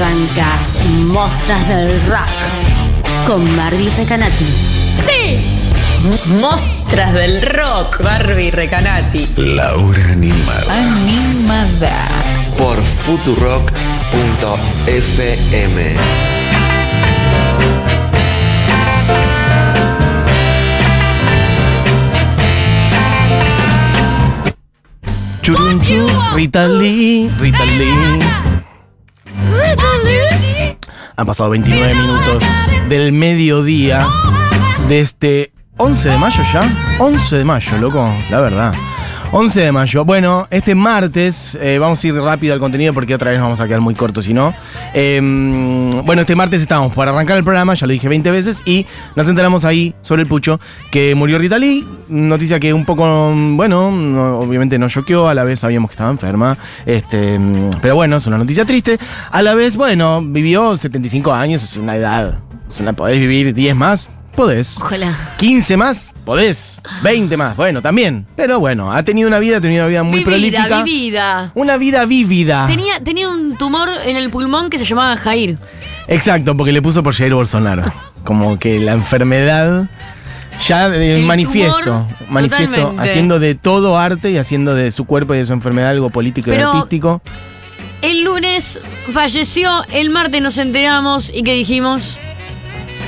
arranca Mostras del Rock con Barbie Recanati. ¡Sí! Mostras del rock, Barbie Recanati. La hora animada. Animada. Por futurock.fm. Churunchu, Rita Lee, Rita Lee. Han pasado 29 minutos del mediodía de este 11 de mayo ya. 11 de mayo, loco, la verdad. 11 de mayo. Bueno, este martes, eh, vamos a ir rápido al contenido porque otra vez nos vamos a quedar muy cortos si no. Eh, bueno, este martes estábamos para arrancar el programa, ya lo dije 20 veces, y nos enteramos ahí sobre el pucho que murió Rita Lee. Noticia que un poco, bueno, no- obviamente nos choqueó, a la vez sabíamos que estaba enferma. Este, pero bueno, es una noticia triste. A la vez, bueno, vivió 75 años, es una edad. Es una, podés vivir 10 más, podés. Ojalá. 15 más, podés. 20 más, bueno, también. Pero bueno, ha tenido una vida, ha tenido una vida muy vivida, prolífica. vivida. Una vida vívida. Tenía, tenía un tumor en el pulmón que se llamaba Jair. Exacto, porque le puso por Jair Bolsonaro. Como que la enfermedad ya El manifiesto, manifiesto, totalmente. haciendo de todo arte y haciendo de su cuerpo y de su enfermedad algo político y Pero- artístico. El lunes falleció, el martes nos enteramos y que dijimos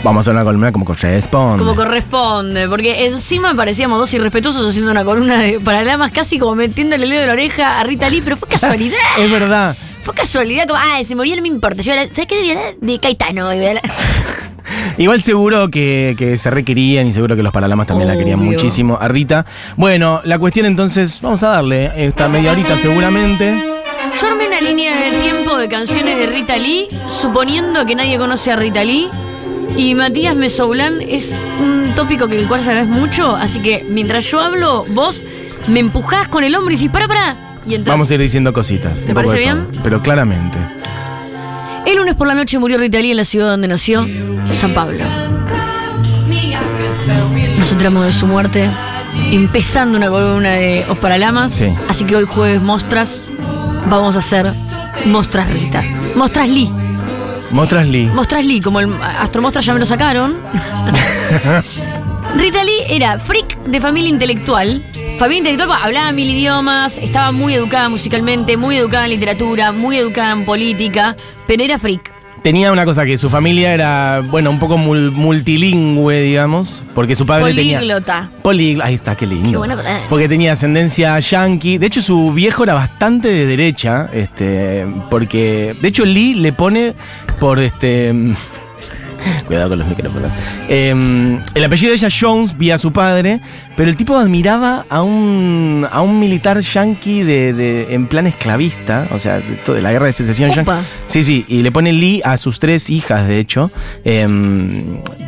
Vamos a hacer una columna como corresponde. como corresponde, porque encima parecíamos dos irrespetuosos haciendo una columna de paralamas casi como metiéndole el dedo de la oreja a Rita Lee, pero fue casualidad. es verdad. Fue casualidad, como, ah, se murió, no me importa. Yo, ¿sabes qué debía hablar? De Caetano. hablar- Igual seguro que, que se requerían y seguro que los paralamas también la querían muchísimo a Rita. Bueno, la cuestión entonces, vamos a darle esta media horita seguramente. Yo armé una línea de tiempo de canciones de Rita Lee, suponiendo que nadie conoce a Rita Lee. Y Matías Mesoulán es un tópico que el cual sabes mucho, así que mientras yo hablo, vos me empujás con el hombro y decís, para, para. Y entras. Vamos a ir diciendo cositas. ¿Te parece bien? todo, pero claramente. El lunes por la noche murió Rita Lee en la ciudad donde nació, San Pablo. Nos enteramos de su muerte, empezando una columna de Os Paralamas. Sí. Así que hoy jueves Mostras, vamos a hacer Mostras Rita. Mostras Lee. Mostras Lee. Mostras Lee, como el Astromostra ya me lo sacaron. Rita Lee era freak de familia intelectual. Familia intelectual, pues, hablaba mil idiomas, estaba muy educada musicalmente, muy educada en literatura, muy educada en política, pero era freak. Tenía una cosa que su familia era, bueno, un poco mul- multilingüe, digamos, porque su padre tenía... Políglota. Ahí está, qué lindo. Qué palabra. porque tenía ascendencia yankee. De hecho, su viejo era bastante de derecha, este, porque... De hecho, Lee le pone por este... Cuidado con los micrófonos. Eh, el apellido de ella, Jones, vía su padre, pero el tipo admiraba a un, a un militar yankee de, de- en plan esclavista, o sea, de, todo- de la guerra de secesión yankee. Sí, sí, y le pone Lee a sus tres hijas, de hecho. Eh,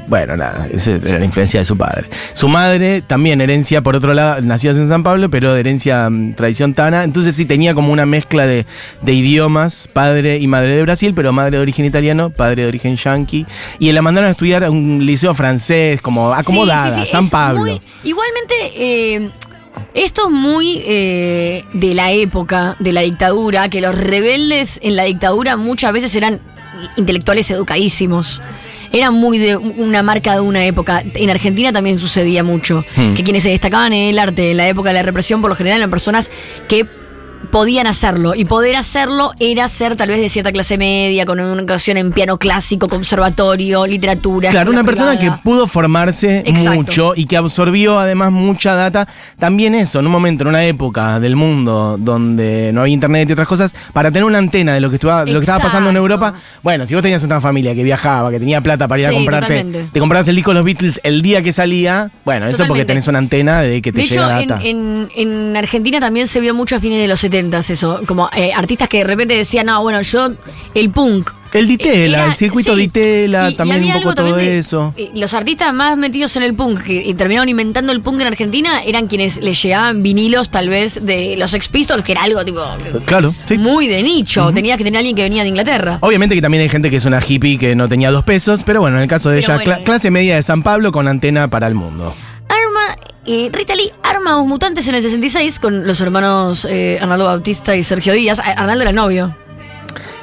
bueno, nada, esa es la influencia de su padre. Su madre, también herencia, por otro lado, nacida en San Pablo, pero de herencia mm, tradición tana. Entonces sí tenía como una mezcla de, de idiomas, padre y madre de Brasil, pero madre de origen italiano, padre de origen yankee. Y la mandaron a estudiar a un liceo francés, como acomodada, Sí, sí, sí, San Pablo. muy- igualmente, eh, esto es muy eh, de la época de la dictadura, que los rebeldes en la dictadura muchas veces eran intelectuales educadísimos. Era muy de una marca de una época. En Argentina también sucedía mucho. Hmm. Que quienes se destacaban en el arte en la época de la represión, por lo general, eran personas que podían hacerlo. Y poder hacerlo era ser tal vez de cierta clase media, con una educación en piano clásico, conservatorio, literatura. Claro, una persona que pudo formarse Exacto. mucho y que absorbió además mucha data. También eso, en un momento, en una época del mundo donde no había internet y otras cosas, para tener una antena de lo que, estaba, de lo que estaba pasando en. Europa. Bueno, si vos tenías una familia que viajaba, que tenía plata para ir a comprarte, totalmente. te comprabas el disco de los Beatles el día que salía. Bueno, eso porque Totalmente. tenés una antena de que te De hecho, llega en, data. en- en Argentina también se vio mucho a fines de los 70 eso, como eh, artistas que de repente decían, no, bueno, yo, el punk. El Ditela, Era- el circuito sí. Ditela, Y- y también un poco todo de- eso. eh, Los artistas más metidos en el punk que y terminaron inventando el punk en Argentina eran quienes les llegaban vinilos tal vez de los Sex Pistols, que era algo tipo Claro, sí. muy de nicho. Tenías que tener a alguien que venía de Inglaterra. Obviamente que también hay gente que es una hippie que no tenía dos pesos, pero bueno, en el caso de Pero ella, bueno. clase media de San Pablo con antena para el mundo. Arma, eh, Rita Lee arma a los mutantes en el 66 con los hermanos eh, Arnaldo Bautista y Sergio Díaz. Ah, Arnaldo era el novio.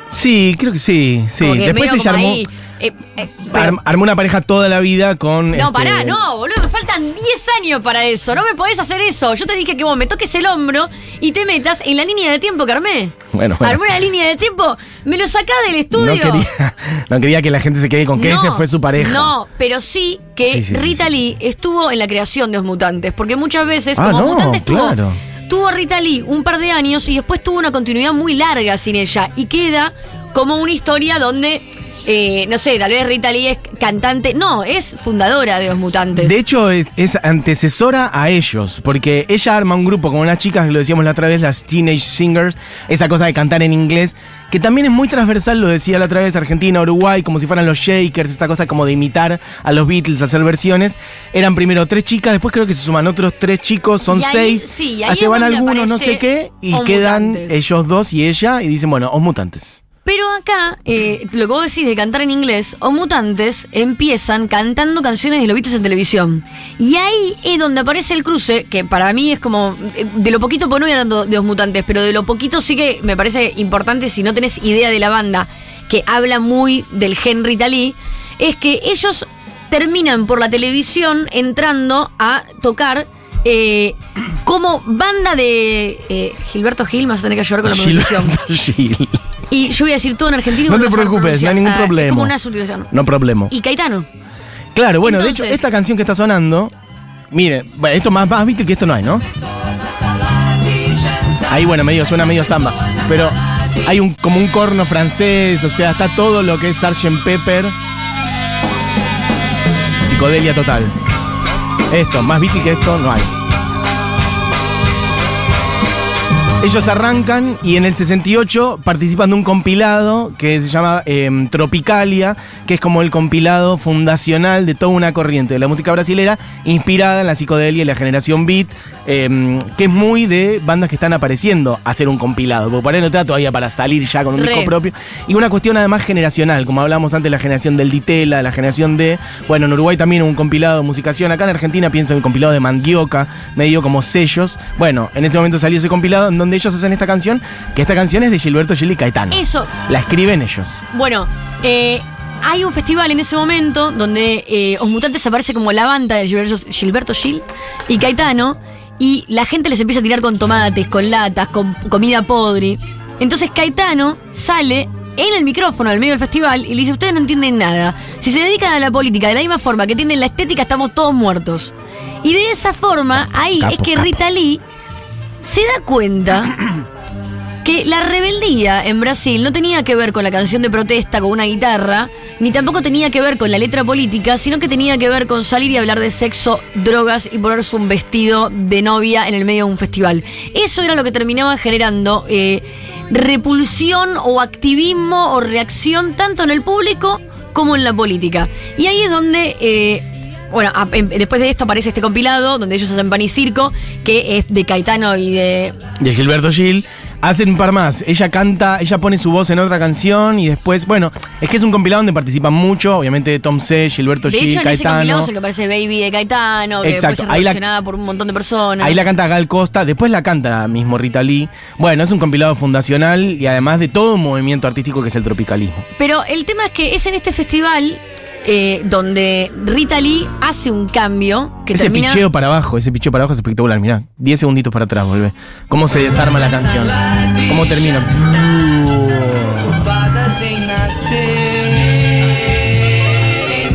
Sí, creo que sí, sí. Después armó, ahí, eh, eh, pero- arm- armó una pareja toda la vida con. no, este, pará, no, boludo, me faltan 10 años para eso. No me podés hacer eso. Yo te dije que vos me toques el hombro y te metas en la línea de tiempo que armé. Bueno, bueno. Armé una línea de tiempo, me lo sacás del estudio. No quería, no quería que la gente se quede con que No, ese fue su pareja. No, pero sí que Sí, sí, sí, Rita sí. Lee estuvo en la creación de los mutantes, porque muchas veces, Ah, como no, mutantes tuvo, claro. tuvo Rita Lee un par de años y después tuvo una continuidad muy larga sin ella y queda como una historia donde, eh, no sé, tal vez Rita Lee es cantante, no, es fundadora de los mutantes. De hecho, es, es antecesora a ellos, porque ella arma un grupo con unas chicas, lo decíamos la otra vez, las Teenage Singers, esa cosa de cantar en inglés, que también es muy transversal, lo decía la otra vez, Argentina, Uruguay, como si fueran los Shakers, esta cosa como de imitar a los Beatles, hacer versiones. Eran primero tres chicas, después creo que se suman otros tres chicos, son Y ahí- seis. sí, y ahí se van algunos, no sé qué, y quedan Mutantes. ellos dos y ella, y dicen, bueno, os mutantes. Pero acá, eh, lo que vos decís de cantar en inglés, o mutantes empiezan cantando canciones de los Beatles en televisión. Y ahí es donde aparece el cruce, que para mí es como, eh, de lo poquito, pues no voy hablando de los mutantes, pero de lo poquito sí que me parece importante si no tenés idea de la banda, que habla muy del Henry Talí, es que ellos terminan por la televisión entrando a tocar eh, como banda de eh, Gilberto Gil, me vas a tener que ayudar con la pronunciación. Gilberto Gil. Y yo voy a decir todo en argentino. No te preocupes, no hay ningún Ah, problema. Es como una subtitulación. No problema. Y Caetano. Claro, bueno, de hecho, esta canción que está sonando, miren, bueno, esto más, más Beatle que esto no hay, ¿no? Ahí, bueno, medio, suena medio samba. Pero hay un como un corno francés, o sea, está todo lo que es Sgt. Pepper. Psicodelia total. Esto, más Beatle que esto no hay. Ellos arrancan y en el 68 participan de un compilado que se llama eh, Tropicalia, que es como el compilado fundacional de toda una corriente de la música brasilera inspirada en la psicodelia y la generación beat, eh, que es muy de bandas que están apareciendo a hacer un compilado, porque por ahí no te da todavía para salir ya con un Re. disco propio. Y una cuestión además generacional, como hablábamos antes, la generación del Ditela, la generación de, bueno, en Uruguay también un compilado de musicación, acá en Argentina pienso en el compilado de Mandioca, medio como sellos. Bueno, en ese momento salió ese compilado en donde ellos hacen esta canción, que esta canción es de Gilberto Gil y Caetano. Eso. La escriben ellos. Bueno, eh, hay un festival en ese momento donde eh, Os Mutantes aparece como la banda de Gilberto, Gilberto Gil y Caetano. Y la gente les empieza a tirar con tomates, con latas, con comida podre. Entonces Caetano sale en el micrófono al medio del festival y le dice, ustedes no entienden nada. Si se dedican a la política de la misma forma que tienen la estética, estamos todos muertos. Y de esa forma, ahí Capo, es que capo. Rita Lee se da cuenta que la rebeldía en Brasil no tenía que ver con la canción de protesta con una guitarra, ni tampoco tenía que ver con la letra política, sino que tenía que ver con salir y hablar de sexo, drogas y ponerse un vestido de novia en el medio de un festival. Eso era lo que terminaba generando eh, repulsión o activismo o reacción tanto en el público como en la política. Y ahí es donde... eh, bueno, a- después de esto aparece este compilado donde ellos hacen pan y circo, que es de Caetano y de De Gilberto Gil. Hacen un par más. Ella canta, ella pone su voz en otra canción y después, bueno, es que es un compilado donde participan mucho, obviamente Tom C, Gilberto De Gil, hecho, en ese compilado Caetano. es el que aparece Baby de Caetano, que Exacto, después es relacionada por un montón de personas. Ahí la canta Gal Costa, después la canta mismo Rita Lee. Bueno, es un compilado fundacional y además de todo un movimiento artístico que es el tropicalismo. Pero el tema es que es en este festival eh, donde Rita Lee hace un cambio que ese termina. picheo para abajo, ese picheo para abajo es espectacular. Mirá, 10 segunditos para atrás, vuelve. Cómo se desarma la canción. Cómo termina.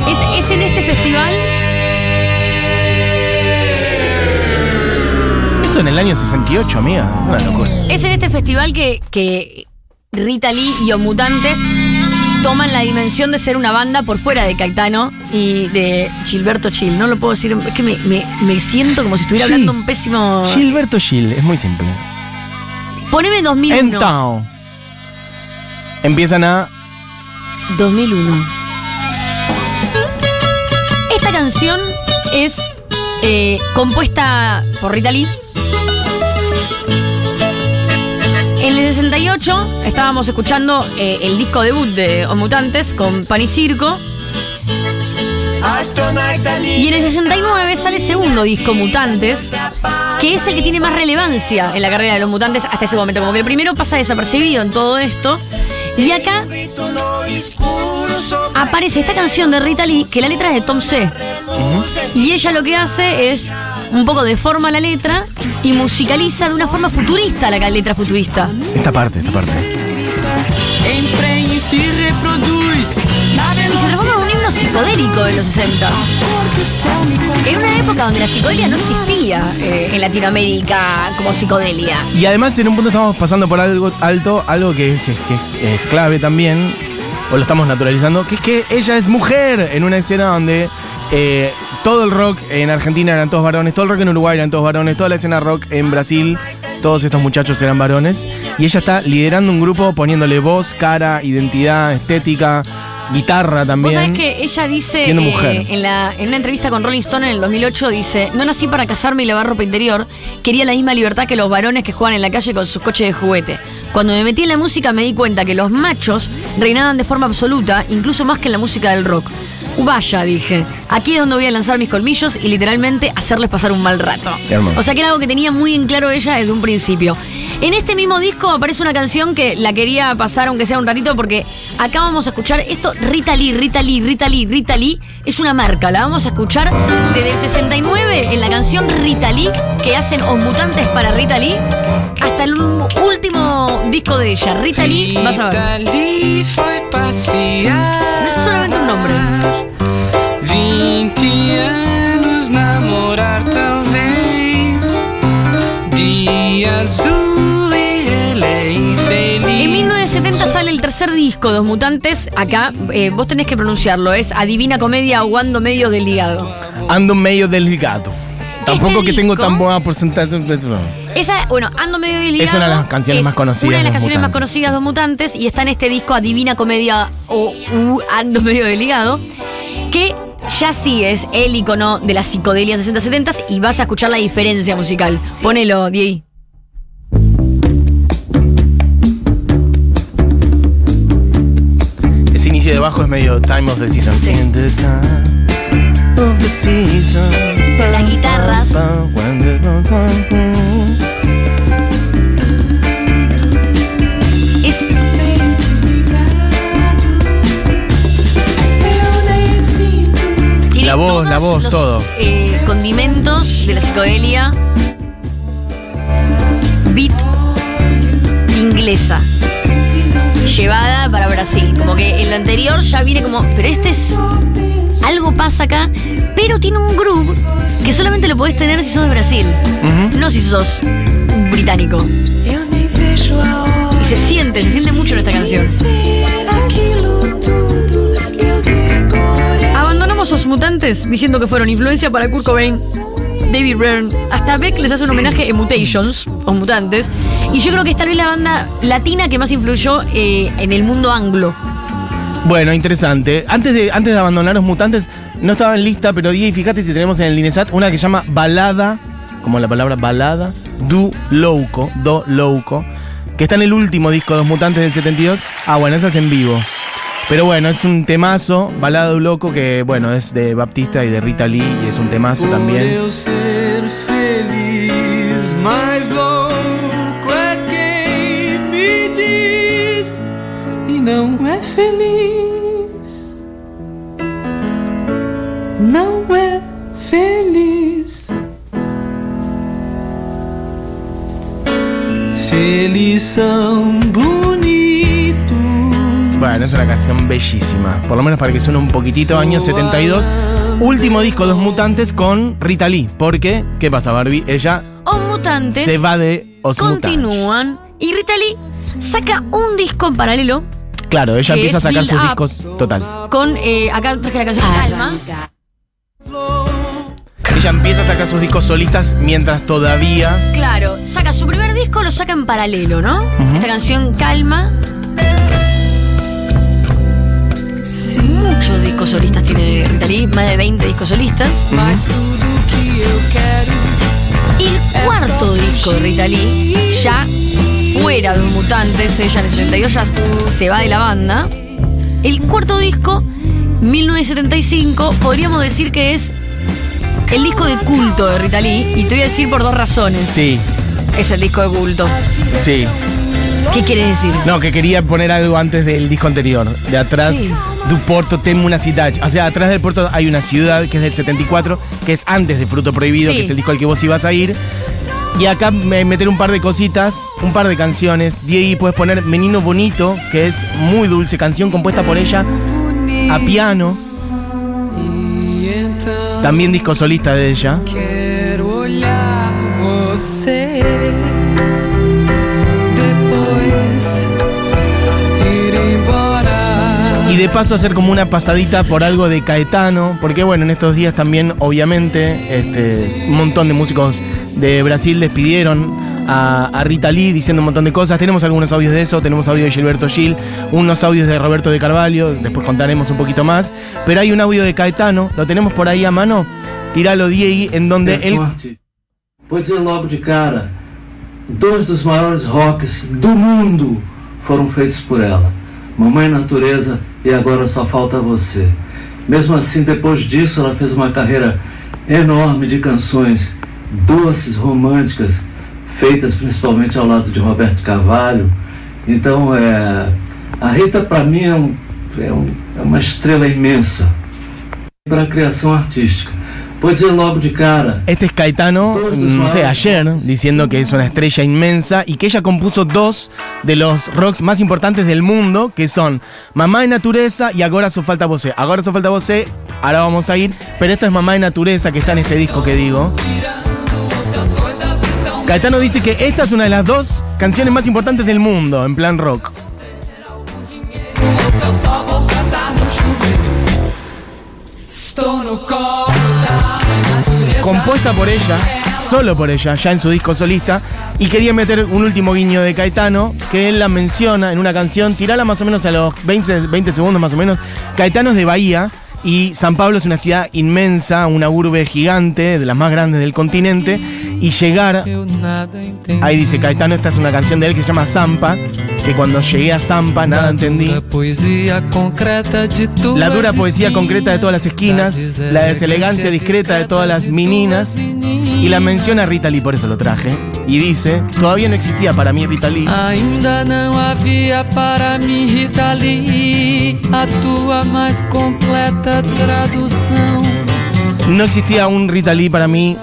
Es, es en este festival. Eso en el año 68, amiga. Una locura. Es en este festival que, que Rita Lee y Os Mutantes toman la dimensión de ser una banda por fuera de Caetano y de Gilberto Gil. No lo puedo decir, es que me, me- me siento como si estuviera Sí. hablando un pésimo. Gilberto Gil, es muy simple. Poneme 2001. Entonces, empiezan a 2001. Esta canción es eh, compuesta por Rita Lee. 68 estábamos escuchando eh, el disco debut de Os Mutantes con Pan y Circo. Y en el 69 sale el segundo disco, Mutantes, que es el que tiene más relevancia en la carrera de los mutantes hasta ese momento. Como que el primero pasa desapercibido en todo esto. Y acá aparece esta canción de Rita Lee, que la letra es de Tom C. Y ella lo que hace es un poco deforma la letra y musicaliza de una forma futurista la letra futurista. Esta parte, esta parte. Y se transforma en un himno psicodélico de los 60. En una época donde la psicodelia no existía eh, en Latinoamérica como psicodelia. Y además en un punto estamos pasando por algo alto, algo que, que- que es clave también, o lo estamos naturalizando, que es que ella es mujer en una escena donde eh, todo el rock en Argentina eran todos varones, todo el rock en Uruguay eran todos varones, toda la escena rock en Brasil, todos estos muchachos eran varones, y ella está liderando un grupo poniéndole voz, cara, identidad, estética, guitarra Vos también. sabés que ella dice Siendo eh, mujer. en, la, en una entrevista con Rolling Stone en el 2008, dice, no nací para casarme y lavar ropa interior, quería la misma libertad que los varones que juegan en la calle con sus coches de juguete. Cuando me metí en la música me di cuenta que los machos reinaban de forma absoluta, incluso más que en la música del rock. Vaya, dije, aquí es donde voy a lanzar mis colmillos y literalmente hacerles pasar un mal rato. O sea que era algo que tenía muy en claro ella desde un principio. En este mismo disco aparece una canción que la quería pasar aunque sea un ratito porque acá vamos a escuchar esto, Rita Lee, Rita Lee, Rita Lee, Rita Lee, es una marca, la vamos a escuchar desde el 69 en la canción Rita Lee que hacen Os Mutantes para Rita Lee hasta el último disco de ella, Rita Lee, vas a ver. Foi passear. No es solamente un nombre. 20 anos namorar, talvez. Dia azul ela é infeliz. En 1970 sale el tercer disco de Los Mutantes. Acá eh, vos tenés que pronunciarlo. Es Adivina Comedia aguando medio del ligado. Ando medio delicado. Tampoco que tengo disco- tan buena porcentaje. Esa, bueno, Ando medio del ligado. Es una de las canciones más conocidas Una de las canciones más Mutantes. conocidas de Los Mutantes. Y está en este disco Adivina Comedia o u, Ando medio del ligado. Que ya sí es el icono de la psicodelia 60-70 y vas a escuchar la diferencia musical. Ponelo, Diego. Ese inicio de bajo es medio time of the season. In the time of the season. Pero las guitarras. La voz, la voz, los, todo. eh, condimentos de la psicodelia. Beat inglesa. Llevada para Brasil. Como que en lo anterior ya viene como. Pero este es. Algo pasa acá. Pero tiene un groove que solamente lo podés tener si sos de Brasil. No si sos británico. Y se siente, se siente mucho en esta canción. Los mutantes diciendo que fueron influencia para Kurt Cobain, David Byrne. Hasta Beck les hace un homenaje en Mutations, o Mutantes. Y yo creo que es tal vez la banda latina que más influyó eh, en el mundo anglo. Bueno, interesante. Antes de, antes de abandonar los mutantes, no estaba en lista, pero di, fíjate si tenemos en el Linesat una que llama Balada, como la palabra balada, Du Louco, Do Louco, que está en el último disco de los mutantes del 72. Ah, bueno, esa es en vivo. Pero bueno, es un temazo, Balada Du Loco, que bueno, es de Baptista y de Rita Lee, y es un temazo también. eu ser feliz, mais louco é quem me diz e não é feliz. Não é feliz. Se eles são. Bueno, es una canción bellísima. Por lo menos para que suene un poquitito, año 72. Último disco de los mutantes con Rita Lee. Porque, ¿qué pasa, Barbie? Ella O Mutantes se va de Os Mutantes. continúan. Y Rita Lee saca un disco en paralelo Claro, ella empieza a sacar sus discos. Total. con. eh, acá traje la canción Calma. Ella empieza a sacar sus discos solistas mientras todavía. Claro, saca su primer disco, lo saca en paralelo, ¿no? Esta canción Calma. Muchos discos solistas tiene Rita Lee, más de 20 discos solistas. Y el cuarto disco de Rita Lee, ya fuera de los mutantes, ella en el 72 ya se va de la banda. El cuarto disco, 1975, podríamos decir que es el disco de culto de Rita Lee. Y te voy a decir por dos razones. Sí, Es el disco de culto. sí. ¿Qué quiere decir? No, que quería poner algo antes del disco anterior. De atrás, Sí. Du Porto tem una cidade. O sea, atrás del puerto hay una ciudad que es del 74, que es antes de Fruto Prohibido, Sí. que es el disco al que vos ibas a ir. Y acá me meter un par de cositas, un par de canciones. Diego, puedes poner Menino Bonito, que es muy dulce, canción compuesta por ella a piano. También disco solista de ella. quero olhar você. De paso hacer como una pasadita por algo de Caetano, porque bueno, en estos días también, obviamente, este, un montón de músicos de Brasil despidieron a, a Rita Lee diciendo un montón de cosas. Tenemos algunos audios de eso, tenemos audio de Gilberto Gil, unos audios de Roberto de Carvalho, después contaremos un poquito más. Pero hay un audio de Caetano, lo tenemos por ahí a mano. Tiralo, Diego, en donde él. Vou dizer logo de cara: dois dos maiores rocks do mundo foram feitos por ela. Mamãe Natureza e agora só falta você. Mesmo assim, depois disso, ela fez uma carreira enorme de canções doces, românticas, feitas principalmente ao lado de Roberto Carvalho. Então, é, a Rita, para mim, é, um- é um- é uma estrela imensa para a criação artística. Vou dizer logo de cara: Este es Caetano, no sé, ayer, diciendo que es una estrella inmensa y que ella compuso dos de los rocks más importantes del mundo, que son Mamá de Natureza y Agora So Falta Você. Agora So Falta Você, ahora vamos a ir, pero esta es Mamá de Natureza que está en este disco que digo. Caetano dice que esta es una de las dos canciones más importantes del mundo, en plan rock. Compuesta por ella, solo por ella, ya en su disco solista, y quería meter un último guiño de Caetano, que él la menciona en una canción, tirala más o menos a los 20, 20 segundos más o menos. Caetano es de Bahía, y San Pablo es una ciudad inmensa, una urbe gigante, de las más grandes del continente, y llegar, ahí dice Caetano, esta es una canción de él que se llama Zampa, que cuando llegué a Zampa nada entendí. La dura poesía concreta de todas las esquinas, la deselegancia discreta de todas las meninas, y la menciona Rita Lee, por eso lo traje. Y dice, todavía no existía para mí Rita Lee. Ainda não havia para mim, Rita Lee, a tua mais completa tradução. No existía un Rita Lee para mí,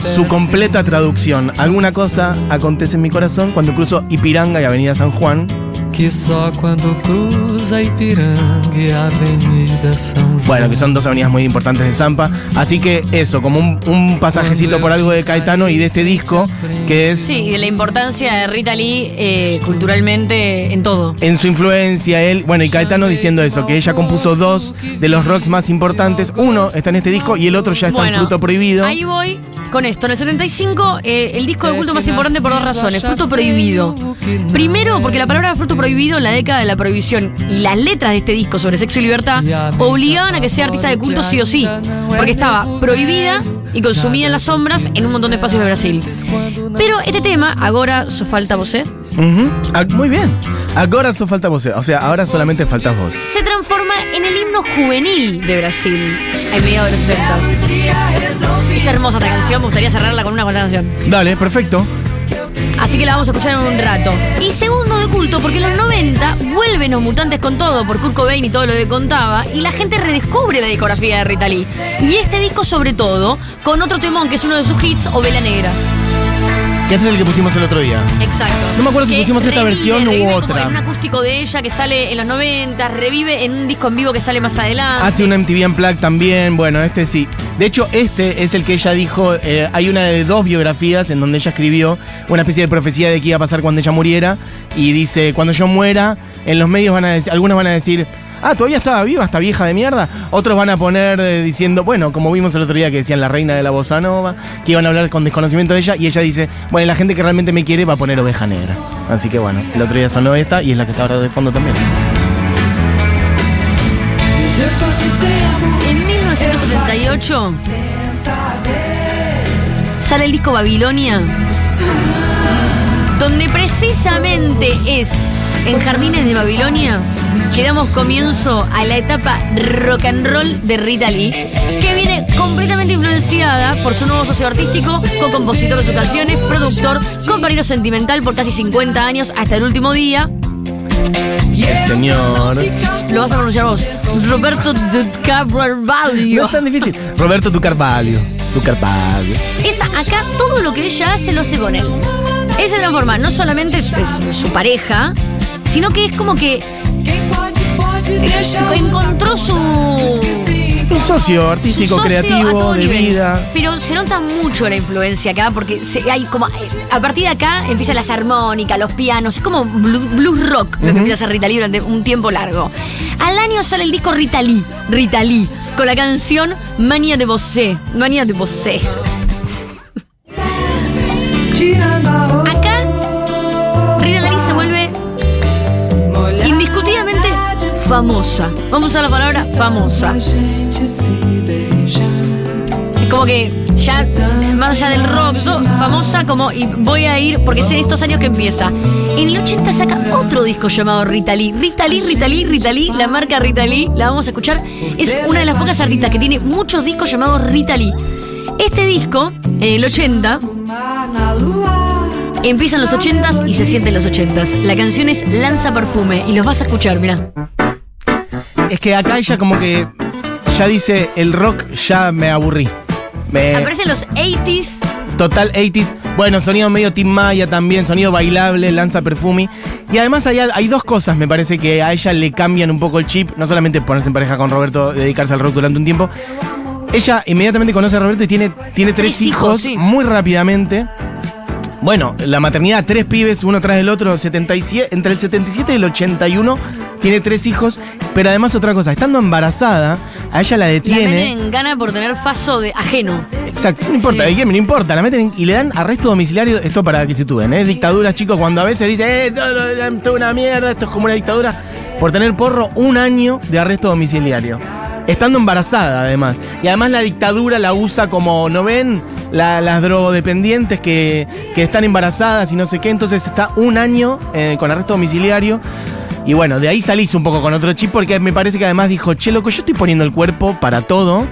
su completa traducción. Alguna cosa acontece en mi corazón cuando cruzo Ipiranga y Avenida San Juan. Que só quando cruza Ipiranga e a Avenida São João. Bueno, que son dos avenidas muy importantes de Zampa. Así que eso, como un, un pasajecito por algo de Caetano y de este disco, que es Sí, de la importancia de Rita Lee eh, culturalmente en todo. en su influencia, él, bueno, y Caetano diciendo eso, que ella compuso dos de los rocks más importantes. Uno está en este disco y el otro ya está en Fruto Prohibido. Ahí voy con esto. En el 75, eh, el disco de culto más importante por dos razones. Fruto prohibido. Primero, porque la palabra fruto prohibido en la década de la prohibición y las letras de este disco sobre sexo y libertad obligaban a que sea artista de culto sí o sí. Porque estaba prohibida y consumida en las sombras en un montón de espacios de Brasil. Pero este tema, ahora so falta você, Ujú. Ah, muy bien. Ahora solo falta vos. O sea, ahora solamente faltas vos. se transforma en el himno juvenil de Brasil a mediados de los 70. Es hermosa esta canción, me gustaría cerrarla con una esta canción. Dale, perfecto. Así que la vamos a escuchar en un rato. Y segundo de culto, porque en los 90 vuelven los mutantes con todo por Kurt Cobain y todo lo que contaba, y la gente redescubre la discografía de Rita Lee. Y este disco sobre todo, con otro temón que es uno de sus hits, o Vela Negra. Que este es el que pusimos el otro día. Exacto. No me acuerdo si Que pusimos esta versión u otra. Como en un acústico de ella que sale en los 90, revive en un disco en vivo que sale más adelante. Hace un MTV Unplugged también. Bueno, este sí. De hecho, este es el que ella dijo. eh, hay una de dos biografías en donde ella escribió una especie de profecía de qué iba a pasar cuando ella muriera. Y dice: Cuando yo muera, en los medios van a decir, algunos van a decir. Ah, todavía estaba viva, esta vieja de mierda. Otros van a poner eh, diciendo, bueno, como vimos el otro día que decían la reina de la bossa nova, que iban a hablar con desconocimiento de ella, y ella dice, bueno, la gente que realmente me quiere va a poner oveja negra. Así que bueno, el otro día sonó esta y es la que está ahora de fondo también. En 1978 sale el disco Babilonia, donde precisamente es en Jardines de Babilonia que damos comienzo a la etapa rock and roll de Rita Lee, que viene completamente influenciada por su nuevo socio artístico, co-compositor de sus canciones, productor, compañero sentimental por casi 50 años hasta el último día. El señor. Lo vas a pronunciar vos. Roberto de No es tan difícil. Roberto Tu Carvalho. Tu Carvalho. Esa, acá todo lo que ella hace lo hace con él. Él se transforma, no solamente es, es su pareja, sino que es como que encontró su, Un socio artístico, su socio a creativo, todo de nivel. vida. Pero se nota mucho la influencia acá, porque se- hay como. A partir de acá empiezan las armónicas, los pianos, es como blues, blues rock lo que empieza a hacer Rita Lee durante un tiempo largo. Al año sale el disco Rita Lee, Rita Lee, con la canción Mania de Bosé. Mania de Bosé. Acá, famosa. Vamos a la palabra famosa. Es como que ya, más allá del rock, famosa como, y voy a ir, porque es en estos años que empieza. En el 80 saca otro disco llamado Rita Lee, Rita Lee, la marca Rita Lee, la vamos a escuchar. Es una de las pocas artistas que tiene muchos discos llamados Rita Lee. Este disco, en el 80, empiezan los 80s y se sienten los 80s. La canción es Lanza Perfume y los vas a escuchar, mira. Es que acá ella como que ya dice, el rock ya me aburrí. Me, Aparecen los 80s total 80s. Bueno, sonido medio Tim Maya también, sonido bailable, lanza perfume. Y además hay, hay dos cosas, me parece, que a ella le cambian un poco el chip. No solamente ponerse en pareja con Roberto, dedicarse al rock durante un tiempo. Ella inmediatamente conoce a Roberto y tiene, tiene tres, Tres hijos, hijos, sí. muy rápidamente. Bueno, la maternidad, tres pibes, uno tras del otro, 77, entre el 77 y el 81, tiene tres hijos. Pero además otra cosa, estando embarazada, a ella la la detiene. meten en gana por tener faso de ajeno. Exacto, no importa, Sí. ¿de quién? No importa, la meten en- y le dan arresto domiciliario, esto para que se tuven, ¿eh? Dictaduras, chicos, cuando a veces dicen, eh, esto es una mierda, esto es como una dictadura, por tener porro, un año de arresto domiciliario. Estando embarazada, además. Y además la dictadura la usa como, ¿no ven? La- las drogodependientes que, que están embarazadas y no sé qué, entonces está un año eh, con arresto domiciliario. Y bueno, de ahí salís un poco con otro chip porque me parece que además dijo, che, loco, yo estoy poniendo el cuerpo para todo.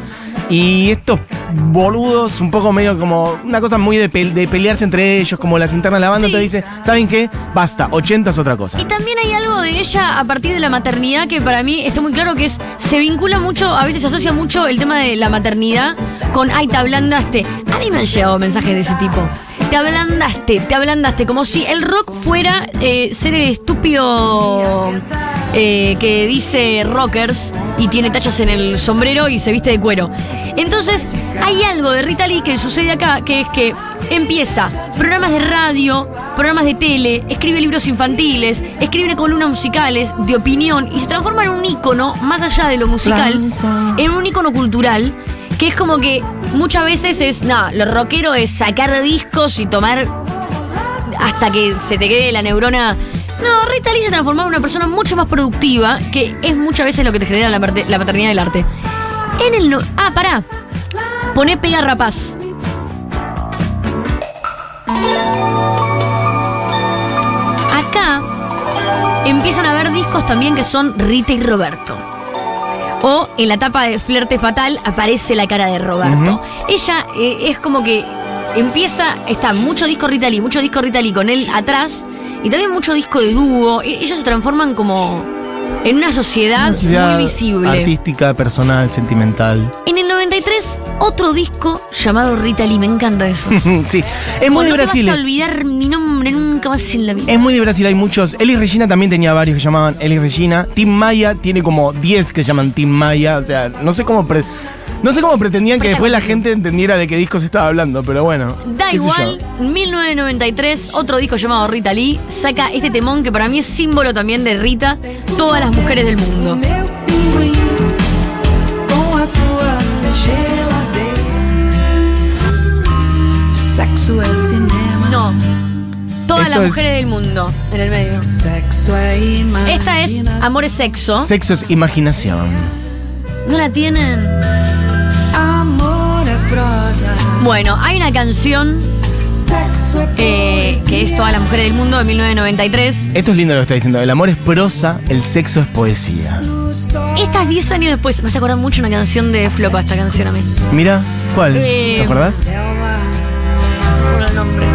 Y estos boludos, un poco medio como una cosa muy de, pe- de pelearse entre ellos, como las internas de la banda, Sí. te dice, ¿saben qué? Basta, 80 es otra cosa. Y también hay algo de ella a partir de la maternidad que para mí está muy claro que es, se vincula mucho, a veces se asocia mucho el tema de la maternidad con, ay, te ablandaste. A mí me han llegado mensajes de ese tipo. Te ablandaste, te ablandaste, como si el rock fuera eh, ser el estúpido eh, que dice rockers y tiene tachas en el sombrero y se viste de cuero. Entonces, hay algo de Rita Lee que sucede acá, que es que empieza programas de radio, programas de tele, escribe libros infantiles, escribe columnas musicales de opinión y se transforma en un ícono, más allá de lo musical, en un ícono cultural, que es como que muchas veces es, no, lo rockero es sacar discos y tomar hasta que se te quede la neurona. No, Rita Lee se transformó en una persona mucho más productiva, que es muchas veces lo que te genera la, la paternidad del arte. En el no- Ah, pará. Poné pega rapaz. Acá empiezan a haber discos también que son Rita y Roberto. O en la etapa de Flerte Fatal aparece la cara de Roberto. Ella eh, es como que empieza, está mucho disco Rita Lee, mucho disco Rita Lee con él atrás y también mucho disco de dúo. E- Ellos se transforman como en una sociedad, Una sociedad muy visible. Artística, personal, sentimental. En el 93, otro disco llamado Rita Lee, me encanta eso. sí, es muy de no Brasil. vas a olvidar mi nombre nunca más en la vida. Es muy de Brasil, hay muchos. Elis Regina también tenía varios que llamaban Elis Regina. Tim Maya tiene como 10 que llaman Tim Maya. O sea, no sé cómo pre- no sé cómo pretendían que después la gente entendiera de qué disco se estaba hablando, pero bueno. Da igual, yo. 1993, otro disco llamado Rita Lee saca este temón que para mí es símbolo también de Rita, todas las mujeres del mundo. No, todas Esto las es- mujeres del mundo en el medio. Imaginação. Esta es Amor es Sexo. Sexo es imaginación. ¿No la tienen? Amor é prosa. Bueno, hay una canción eh, que es Todas las mujeres del mundo de 1993. Esto es lindo lo que está diciendo. El amor es prosa, el sexo es poesía. Estas 10 años después, me hace acordar mucho una canción de Flopa, esta canción a mí. Mira, ¿cuál? Eh, ¿Te acordás? Por el nombre.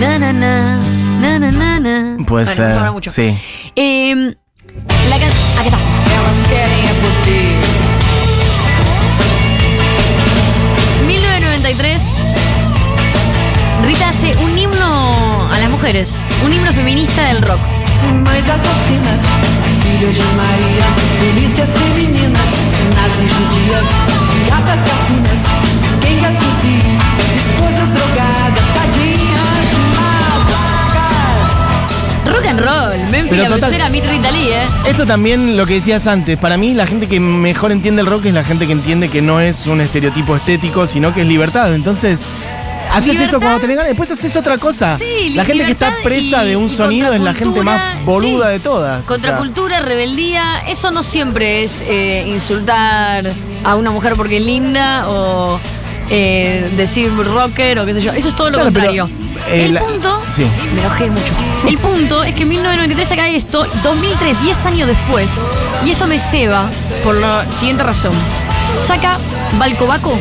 Na, na, na, na, na, na, na. Puede Bueno, ser. mucho. Sí. Eh, la can- Aquí está. Mujeres. Un himno feminista del rock. Mães assassinas, filhas de Maria, delícias femininas, nazis judias, gatas gatunas, quengas no Sírio, esposas drogadas, tadinhas, malvadas. Rock and roll. Memphis Pero la total- Meet Rita Lee, ¿eh? Esto también lo que decías antes, para mí la gente que mejor entiende el rock es la gente que entiende que no es un estereotipo estético, sino que es libertad. Entonces, haces Libertad. eso cuando te ganas, después haces otra cosa. Sí, la gente que está presa y- de un sonido es la gente más boluda sí. de todas. o sea. Contracultura, rebeldía, eso no siempre es eh, insultar a una mujer porque es linda o eh, decir rocker o qué sé yo. Eso es todo lo Claro, pero, contrario. eh, el la- punto, sí. me enojé mucho. El punto es que en 1993 saca esto, 2003, 10 años después, y esto me ceba por la siguiente razón. Saca Balcobaco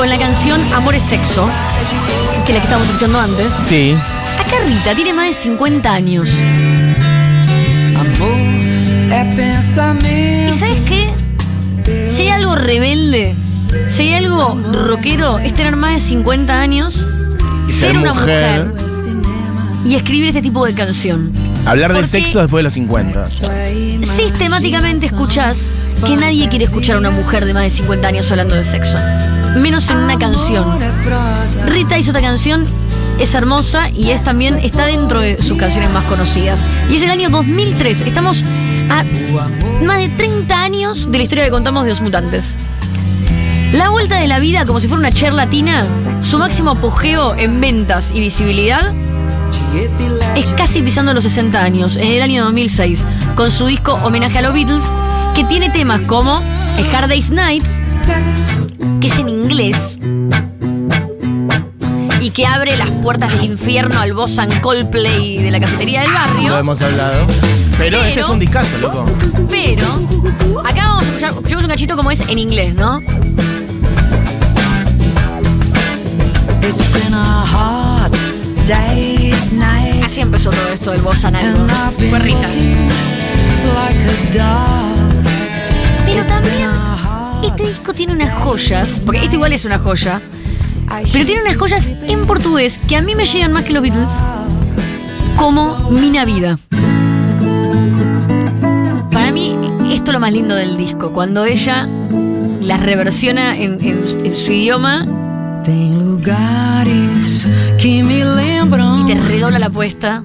con la canción Amor es Sexo, que es la que estábamos escuchando antes. Sí. Acá Rita tiene más de 50 años. Amor é ¿Y pensamento. sabes qué? Si hay algo rebelde, si hay algo rockero, es tener más de 50 años, Y ser ser una mujer. mujer y escribir este tipo de canción. Hablar de Porque- sexo después de los 50. Sistemáticamente escuchás que nadie quiere escuchar a una mujer de más de 50 años hablando de sexo. Menos en una canción. Rita hizo esta canción, es hermosa y es también está dentro de sus canciones más conocidas. Y es el año 2003. Estamos a más de 30 años de la historia que contamos de los mutantes. La vuelta de la vida, como si fuera una chair latina, su máximo apogeo en ventas y visibilidad es casi pisando los 60 años, en el año 2006, con su disco Homenaje a los Beatles, que tiene temas como Hard Day's Night, que es en inglés, y que abre las puertas del infierno al boss and Coldplay de la cafetería del Lo barrio. hemos hablado. Pero, este es un discazo, loco. Pero, acá vamos a escuchar, escuchemos un cachito como es en inglés, ¿no? It's been a hard day's night. Así empezó todo esto del boss and algo. Fue Rita. looking like a dog. Pero también este disco tiene unas joyas, porque esto igual es una joya, pero tiene unas joyas en portugués que a mí me llegan más que los Beatles, como Mina Vida. Para mí, esto es lo más lindo del disco, cuando ella las reversiona en, en- en su idioma Tem lugares que me y te redobla la apuesta.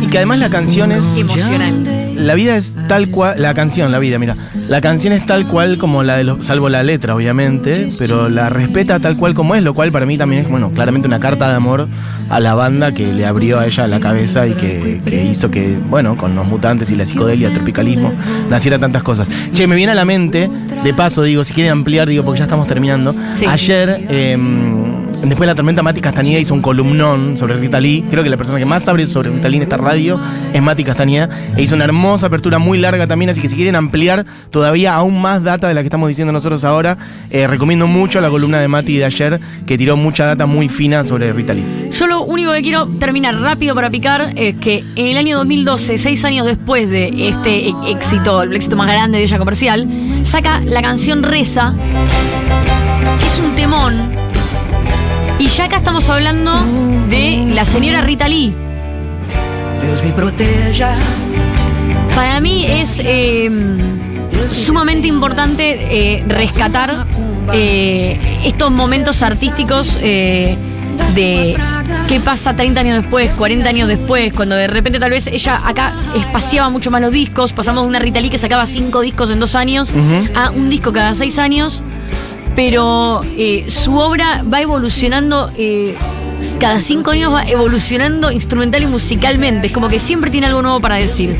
Y que además la canción es. Emocionante. La vida es tal cual, la canción, la vida, mira, la canción es tal cual como la de los, salvo la letra, obviamente, pero la respeta tal cual como es, lo cual para mí también es, bueno, claramente una carta de amor a la banda que le abrió a ella la cabeza y que, que hizo que, bueno, con los mutantes y la psicodelia, el tropicalismo, naciera tantas cosas. Che, me viene a la mente, de paso, digo, si quieren ampliar, digo, porque ya estamos terminando. Sí. Ayer, em, después de la tormenta, Mati Castañeda hizo un columnón sobre Rita Lee. Creo que la persona que más sabe sobre Rita Lee en esta radio es Mati Castañeda. E hizo una hermosa apertura muy larga también, así que si quieren ampliar todavía aún más data de la que estamos diciendo nosotros ahora, eh, recomiendo mucho la columna de Mati de ayer, que tiró mucha data muy fina sobre Rita Lee. Yo lo único que quiero terminar rápido para picar es que en el año 2012, seis años después de este e- éxito, el éxito más grande de ella comercial, saca la canción Reza, es un temón. Y ya acá estamos hablando de la señora Rita Lee. Deus me proteja. Para mí es eh, sumamente importante eh, rescatar eh, estos momentos artísticos eh, de qué pasa 30 años después, 40 años después, cuando de repente tal vez ella acá espaciaba mucho más los discos, pasamos de una Rita Lee que sacaba cinco discos en dos años Ujú. a un disco cada seis años, pero eh, su obra va evolucionando. eh, cada cinco años va evolucionando instrumental y musicalmente. Es como que siempre tiene algo nuevo para decir.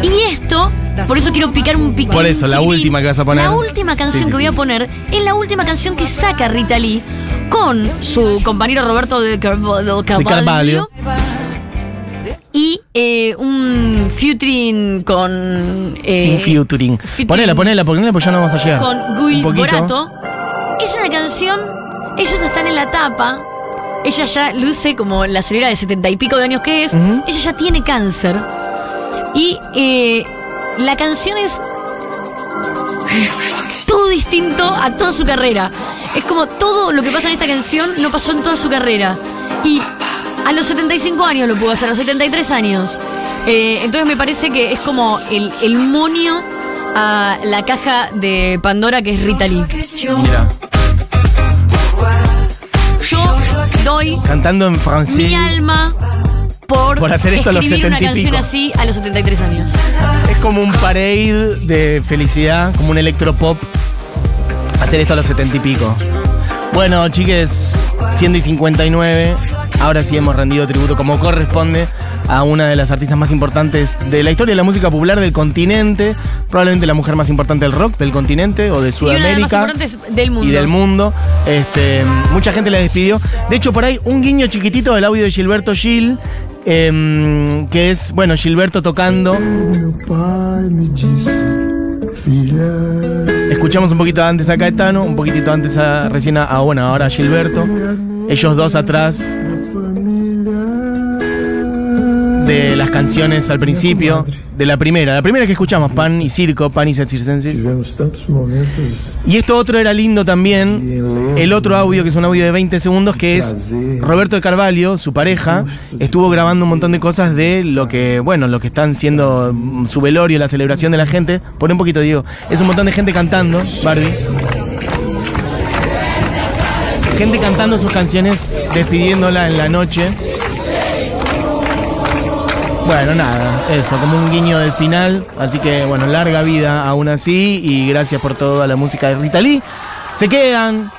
Y esto, por eso quiero picar un piquito. Por eso, la última que vas a poner. La última canción Sí, sí, que voy a poner es la última canción que saca Rita Lee con su compañero Roberto de Carvalho. De Carvalho. Y eh, un featuring con. eh, Un featuring. featuring Ponela, ponela, ponela, porque ya no vamos a llegar. Con poquito. Borato. Es una canción. Ellos están en la tapa. Ella ya luce como la señora de setenta y pico de años que es. Ella ya tiene cáncer. Y eh, la canción es todo distinto a toda su carrera. Es como todo lo que pasa en esta canción no pasó en toda su carrera. Y a los 75 años lo pudo hacer, a los 73 años. Eh, entonces me parece que es como el, el monio a la caja de Pandora que es Rita Lee. Mira, doy cantando en francés. mi alma por, Por hacer esto a los escribir una 70 y canción pico. así a los 73 años. Es como un parade de felicidad, como un electropop. Hacer esto a los setenta y pico. Bueno, chiques, 100 y 59. Ahora sí hemos rendido tributo como corresponde a una de las artistas más importantes de la historia de la música popular del continente. Probablemente la mujer más importante del rock del continente o de Y Sudamérica. importantes del mundo. y del mundo. Este, mucha gente la despidió. De hecho, por ahí un guiño chiquitito del audio de Gilberto Gil, em, que es, bueno, Gilberto tocando. Escuchamos un poquito antes a Caetano, un poquitito antes a recién a, a, bueno, ahora a Gilberto. Ellos dos atrás de las canciones al principio, de la primera, la primera que escuchamos, Pan y Circo, Pan y Circenses. Y esto otro era lindo también, el otro audio, que es un audio de 20 segundos, que es Roberto de Carvalho, su pareja, estuvo grabando un montón de cosas de lo que, bueno, lo que están siendo mm, su velorio, la celebración de la gente. Pon un poquito, Diego. Es un montón de gente cantando, Barbie. Gente cantando sus canciones, despidiéndola en la noche. Bueno, nada, eso, como un guiño del final. Así que, bueno, larga vida aún así. Y gracias por toda la música de Rita Lee. Se quedan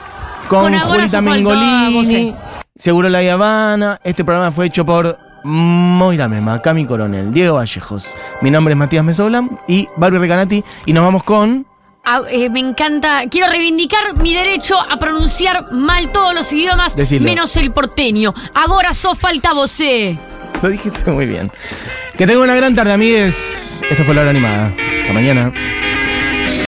con, Con Julita Mengolini. Seguro la Habana. Este programa fue hecho por Moira Mema, Cami Coronel, Diego Vallejos. Mi nombre es Matías Mesoblan y Barbie Recanati. Y nos vamos con. Ah, eh, me encanta. Quiero reivindicar mi derecho a pronunciar mal todos los idiomas, menos el porteño. Ahora so falta vocé. Lo dijiste muy bien. Que tengan una gran tarde, amigues. Esto fue la hora animada. Hasta mañana.